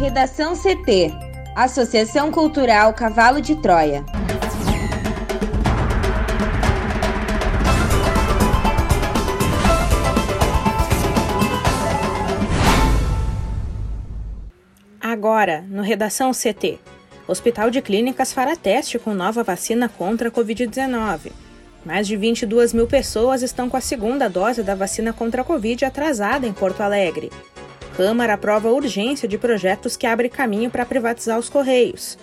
Redação CT Associação Cultural Cavalo de Troia. Agora, no Redação CT. Hospital de Clínicas fará teste com nova vacina contra a Covid-19. Mais de 22 mil pessoas estão com a segunda dose da vacina contra a Covid atrasada em Porto Alegre. Câmara aprova urgência de projetos que abrem caminho para privatizar os Correios.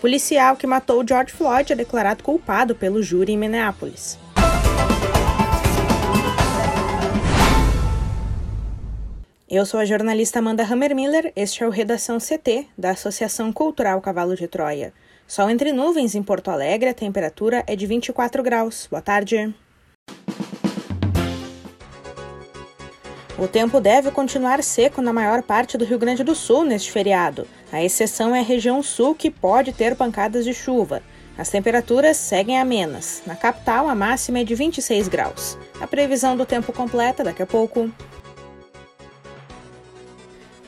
Policial que matou George Floyd é declarado culpado pelo júri em Minneapolis. Eu sou a jornalista Amanda Hammermiller, este é o Redação CT, da Associação Cultural Cavalo de Troia. Sol entre nuvens em Porto Alegre, a temperatura é de 24 graus. Boa tarde. O tempo deve continuar seco na maior parte do Rio Grande do Sul neste feriado. A exceção é a região sul, que pode ter pancadas de chuva. As temperaturas seguem amenas. Na capital, a máxima é de 26 graus. A previsão do tempo completa daqui a pouco.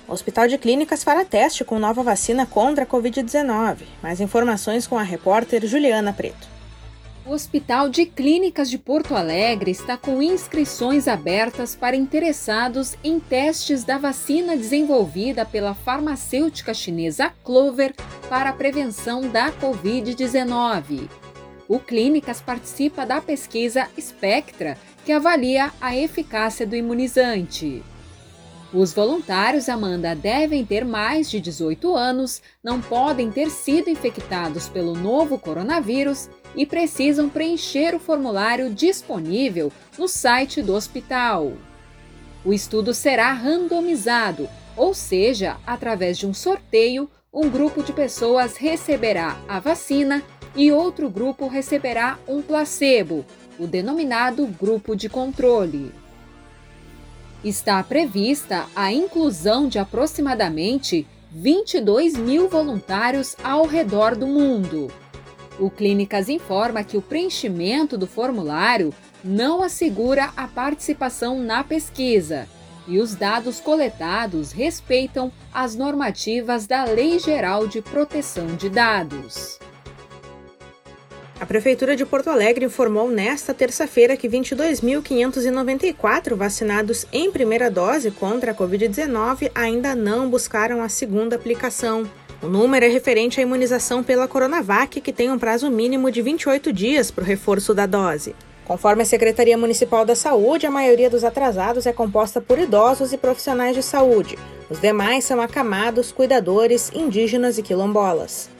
O Hospital de Clínicas fará teste com nova vacina contra a Covid-19. Mais informações com a repórter Juliana Preto. O Hospital de Clínicas de Porto Alegre está com inscrições abertas para interessados em testes da vacina desenvolvida pela farmacêutica chinesa Clover para a prevenção da Covid-19. O Clínicas participa da pesquisa Spectra, que avalia a eficácia do imunizante. Os voluntários, Amanda, devem ter mais de 18 anos, não podem ter sido infectados pelo novo coronavírus e precisam preencher o formulário disponível no site do hospital. O estudo será randomizado, ou seja, através de um sorteio, um grupo de pessoas receberá a vacina e outro grupo receberá um placebo, o denominado grupo de controle está prevista a inclusão de aproximadamente 22 mil voluntários ao redor do mundo. O Clínicas informa que o preenchimento do formulário não assegura a participação na pesquisa e os dados coletados respeitam as normativas da Lei Geral de Proteção de Dados. A Prefeitura de Porto Alegre informou nesta terça-feira que 22.594 vacinados em primeira dose contra a Covid-19 ainda não buscaram a segunda aplicação. O número é referente à imunização pela Coronavac, que tem um prazo mínimo de 28 dias para o reforço da dose. Conforme a Secretaria Municipal da Saúde, a maioria dos atrasados é composta por idosos e profissionais de saúde. Os demais são acamados, cuidadores, indígenas e quilombolas.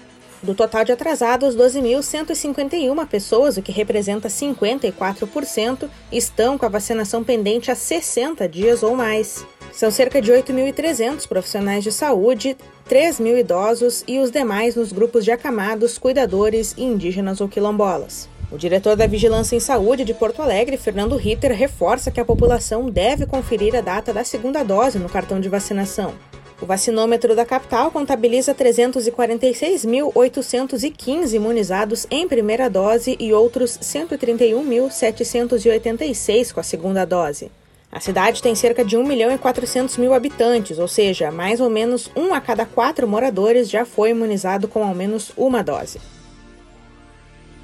Do total de atrasados, 12.151 pessoas, o que representa 54%, estão com a vacinação pendente há 60 dias ou mais. São cerca de 8.300 profissionais de saúde, 3 mil idosos e os demais nos grupos de acamados, cuidadores e indígenas ou quilombolas. O diretor da Vigilância em Saúde de Porto Alegre, Fernando Ritter, reforça que a população deve conferir a data da segunda dose no cartão de vacinação. O vacinômetro da capital contabiliza 346.815 imunizados em primeira dose e outros 131.786 com a segunda dose. A cidade tem cerca de 1 milhão e 400 mil habitantes, ou seja, mais ou menos um a cada quatro moradores já foi imunizado com ao menos uma dose.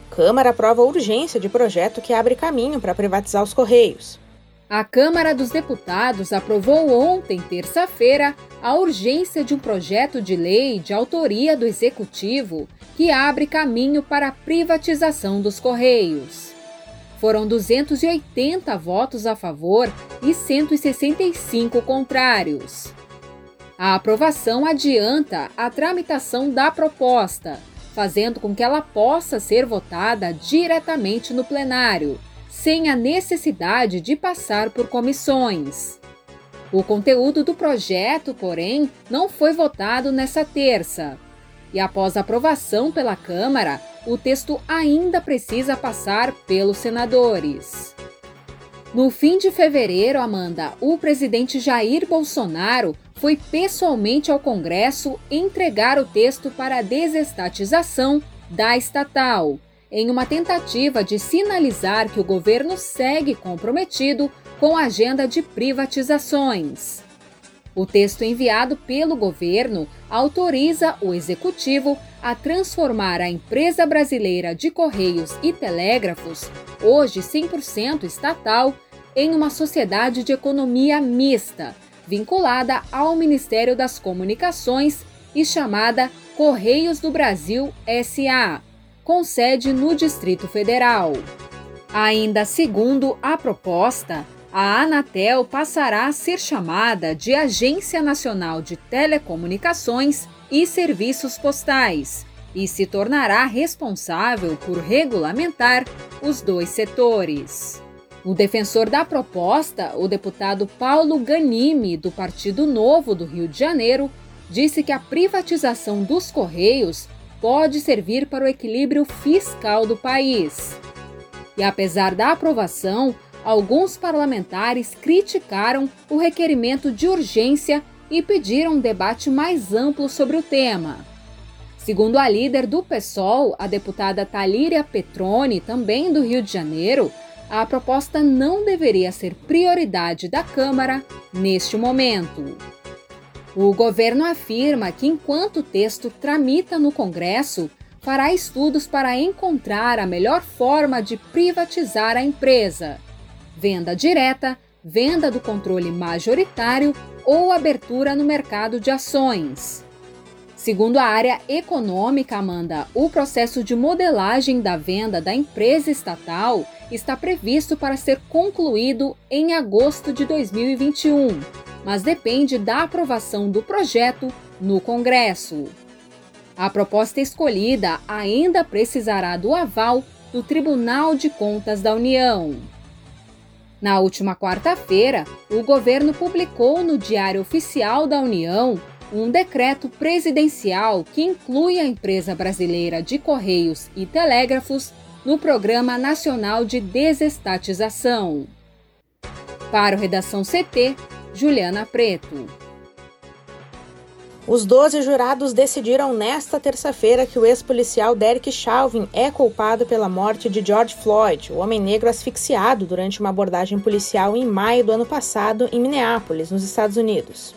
Câmara aprova urgência de projeto que abre caminho para privatizar os Correios. A Câmara dos Deputados aprovou ontem, terça-feira, a urgência de um projeto de lei de autoria do Executivo que abre caminho para a privatização dos Correios. Foram 280 votos a favor e 165 contrários. A aprovação adianta a tramitação da proposta, fazendo com que ela possa ser votada diretamente no plenário sem a necessidade de passar por comissões. O conteúdo do projeto, porém, não foi votado nessa terça. E após aprovação pela Câmara, o texto ainda precisa passar pelos senadores. No fim de fevereiro, Amanda, o presidente Jair Bolsonaro foi pessoalmente ao Congresso entregar o texto para a desestatização da estatal em uma tentativa de sinalizar que o governo segue comprometido com a agenda de privatizações. O texto enviado pelo governo autoriza o executivo a transformar a empresa brasileira de Correios e Telégrafos, hoje 100% estatal, em uma sociedade de economia mista, vinculada ao Ministério das Comunicações e chamada Correios do Brasil SA, com sede no Distrito Federal. Ainda segundo a proposta, a Anatel passará a ser chamada de Agência Nacional de Telecomunicações e Serviços Postais e se tornará responsável por regulamentar os dois setores. O defensor da proposta, o deputado Paulo Ganimi, do Partido Novo do Rio de Janeiro, disse que a privatização dos Correios pode servir para o equilíbrio fiscal do país. E apesar da aprovação, alguns parlamentares criticaram o requerimento de urgência e pediram um debate mais amplo sobre o tema. Segundo a líder do PSOL, a deputada Talíria Petroni, também do Rio de Janeiro, a proposta não deveria ser prioridade da Câmara neste momento. O governo afirma que, enquanto o texto tramita no Congresso, fará estudos para encontrar a melhor forma de privatizar a empresa: venda direta, venda do controle majoritário ou abertura no mercado de ações. Segundo a área econômica, Amanda, o processo de modelagem da venda da empresa estatal está previsto para ser concluído em agosto de 2021 mas depende da aprovação do projeto no Congresso. A proposta escolhida ainda precisará do aval do Tribunal de Contas da União. Na última quarta-feira, o governo publicou no Diário Oficial da União um decreto presidencial que inclui a empresa brasileira de Correios e Telégrafos no Programa Nacional de Desestatização. Para o Redação CT, Juliana Preto. Os 12 jurados decidiram nesta terça-feira que o ex-policial Derek Chauvin é culpado pela morte de George Floyd, o homem negro asfixiado durante uma abordagem policial em maio do ano passado em Minneapolis, nos Estados Unidos.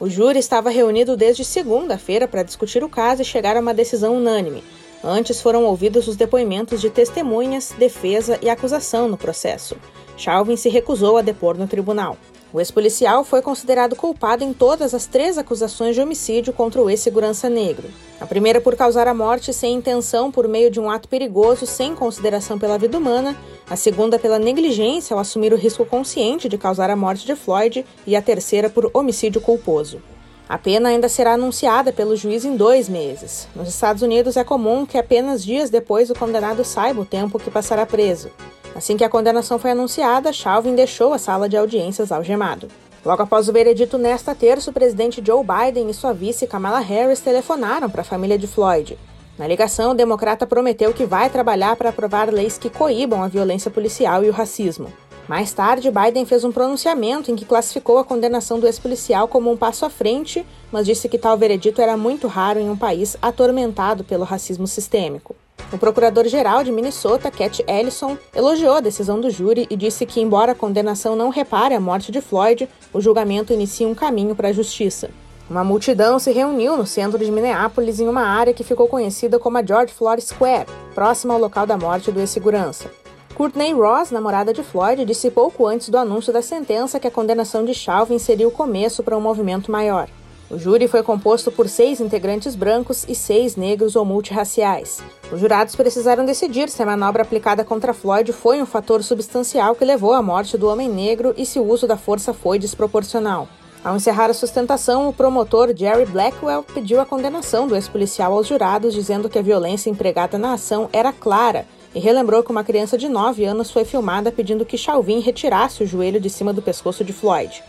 O júri estava reunido desde segunda-feira para discutir o caso e chegar a uma decisão unânime. Antes foram ouvidos os depoimentos de testemunhas, defesa e acusação no processo. Chauvin se recusou a depor no tribunal. O ex-policial foi considerado culpado em todas as três acusações de homicídio contra o ex-segurança negro. A primeira por causar a morte sem intenção por meio de um ato perigoso sem consideração pela vida humana, a segunda pela negligência ao assumir o risco consciente de causar a morte de Floyd e a terceira por homicídio culposo. A pena ainda será anunciada pelo juiz em dois meses. Nos Estados Unidos é comum que apenas dias depois o condenado saiba o tempo que passará preso. Assim que a condenação foi anunciada, Chauvin deixou a sala de audiências algemado. Logo após o veredito nesta terça, o presidente Joe Biden e sua vice Kamala Harris telefonaram para a família de Floyd. Na ligação, o democrata prometeu que vai trabalhar para aprovar leis que coíbam a violência policial e o racismo. Mais tarde, Biden fez um pronunciamento em que classificou a condenação do ex-policial como um passo à frente, mas disse que tal veredito era muito raro em um país atormentado pelo racismo sistêmico. O procurador-geral de Minnesota, Cat Ellison, elogiou a decisão do júri e disse que, embora a condenação não repare a morte de Floyd, o julgamento inicia um caminho para a justiça. Uma multidão se reuniu no centro de Minneapolis em uma área que ficou conhecida como a George Floyd Square, próxima ao local da morte do ex-segurança. Courtney Ross, namorada de Floyd, disse pouco antes do anúncio da sentença que a condenação de Chauvin seria o começo para um movimento maior. O júri foi composto por seis integrantes brancos e seis negros ou multirraciais. Os jurados precisaram decidir se a manobra aplicada contra Floyd foi um fator substancial que levou à morte do homem negro e se o uso da força foi desproporcional. Ao encerrar a sustentação, o promotor Jerry Blackwell pediu a condenação do ex-policial aos jurados, dizendo que a violência empregada na ação era clara e relembrou que uma criança de 9 anos foi filmada pedindo que Chauvin retirasse o joelho de cima do pescoço de Floyd.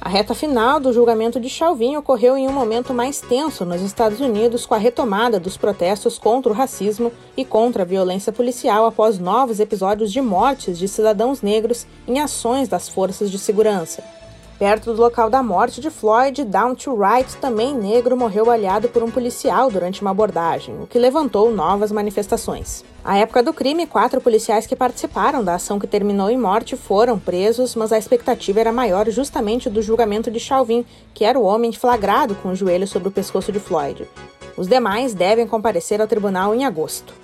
A reta final do julgamento de Chauvin ocorreu em um momento mais tenso nos Estados Unidos com a retomada dos protestos contra o racismo e contra a violência policial após novos episódios de mortes de cidadãos negros em ações das forças de segurança. Perto do local da morte de Floyd, Down to Right, também negro, morreu baleado por um policial durante uma abordagem, o que levantou novas manifestações. À época do crime, quatro policiais que participaram da ação que terminou em morte foram presos, mas a expectativa era maior justamente do julgamento de Chauvin, que era o homem flagrado com o joelho sobre o pescoço de Floyd. Os demais devem comparecer ao tribunal em agosto.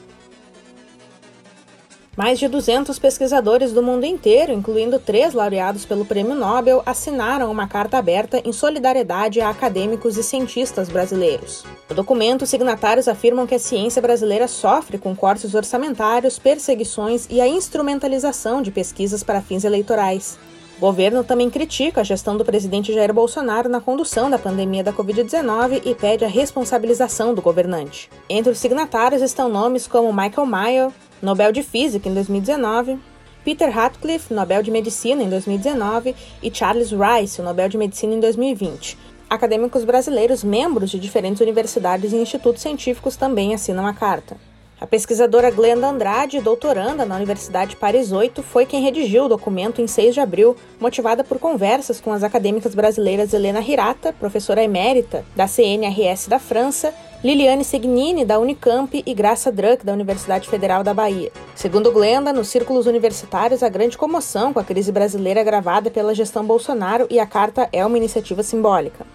Mais de 200 pesquisadores do mundo inteiro, incluindo três laureados pelo Prêmio Nobel, assinaram uma carta aberta em solidariedade a acadêmicos e cientistas brasileiros. No documento, os signatários afirmam que a ciência brasileira sofre com cortes orçamentários, perseguições e a instrumentalização de pesquisas para fins eleitorais. O governo também critica a gestão do presidente Jair Bolsonaro na condução da pandemia da Covid-19 e pede a responsabilização do governante. Entre os signatários estão nomes como Michael Mayer, Nobel de Física em 2019, Peter Ratcliffe, Nobel de Medicina em 2019 e Charles Rice, Nobel de Medicina em 2020. Acadêmicos brasileiros, membros de diferentes universidades e institutos científicos também assinam a carta. A pesquisadora Glenda Andrade, doutoranda na Universidade Paris 8, foi quem redigiu o documento em 6 de abril, motivada por conversas com as acadêmicas brasileiras Helena Hirata, professora emérita da CNRS da França, Liliane Segnini, da Unicamp, e Graça Druck, da Universidade Federal da Bahia. Segundo Glenda, nos círculos universitários há grande comoção com a crise brasileira agravada pela gestão Bolsonaro e a carta é uma iniciativa simbólica.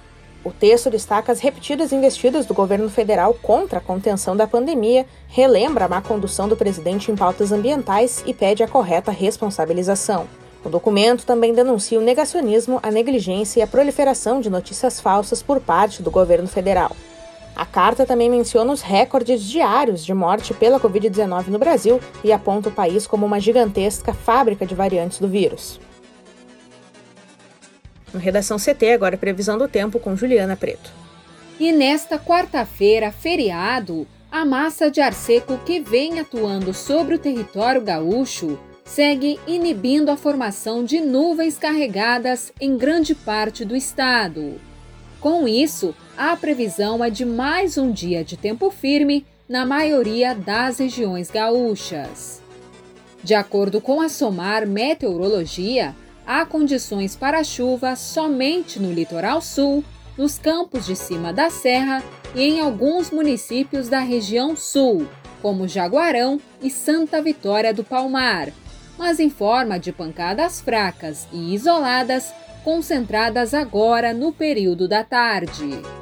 O texto destaca as repetidas investidas do governo federal contra a contenção da pandemia, relembra a má condução do presidente em pautas ambientais e pede a correta responsabilização. O documento também denuncia o negacionismo, a negligência e a proliferação de notícias falsas por parte do governo federal. A carta também menciona os recordes diários de morte pela Covid-19 no Brasil e aponta o país como uma gigantesca fábrica de variantes do vírus. No Redação CT, agora previsão do tempo com Juliana Preto. E nesta quarta-feira, feriado, a massa de ar seco que vem atuando sobre o território gaúcho segue inibindo a formação de nuvens carregadas em grande parte do estado. Com isso, a previsão é de mais um dia de tempo firme na maioria das regiões gaúchas. De acordo com a SOMAR Meteorologia, há condições para chuva somente no litoral sul, nos campos de cima da serra e em alguns municípios da região sul, como Jaguarão e Santa Vitória do Palmar, mas em forma de pancadas fracas e isoladas, concentradas agora no período da tarde.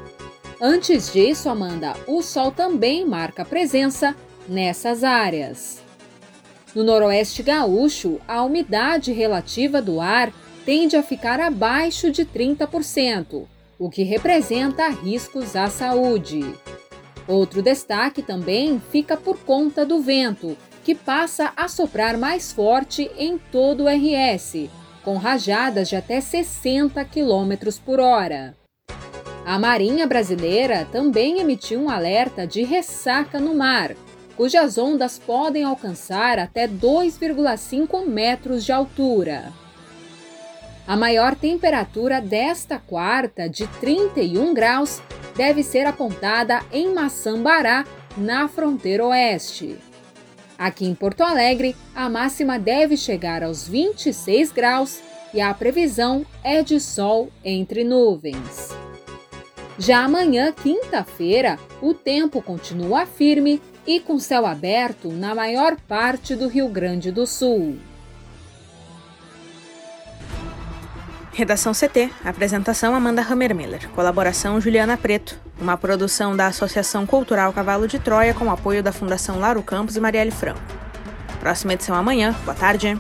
Antes disso, Amanda, o Sol também marca presença nessas áreas. No noroeste gaúcho, a umidade relativa do ar tende a ficar abaixo de 30%, o que representa riscos à saúde. Outro destaque também fica por conta do vento, que passa a soprar mais forte em todo o RS, com rajadas de até 60 km por hora. A Marinha Brasileira também emitiu um alerta de ressaca no mar, cujas ondas podem alcançar até 2,5 metros de altura. A maior temperatura desta quarta, de 31 graus, deve ser apontada em Maçambará, na fronteira oeste. Aqui em Porto Alegre, a máxima deve chegar aos 26 graus e a previsão é de sol entre nuvens. Já amanhã, quinta-feira, o tempo continua firme e com céu aberto na maior parte do Rio Grande do Sul. Redação CT. Apresentação Amanda Hammermiller. Colaboração Juliana Preto. Uma produção da Associação Cultural Cavalo de Troia com apoio da Fundação Laro Campos e Marielle Franco. Próxima edição amanhã. Boa tarde.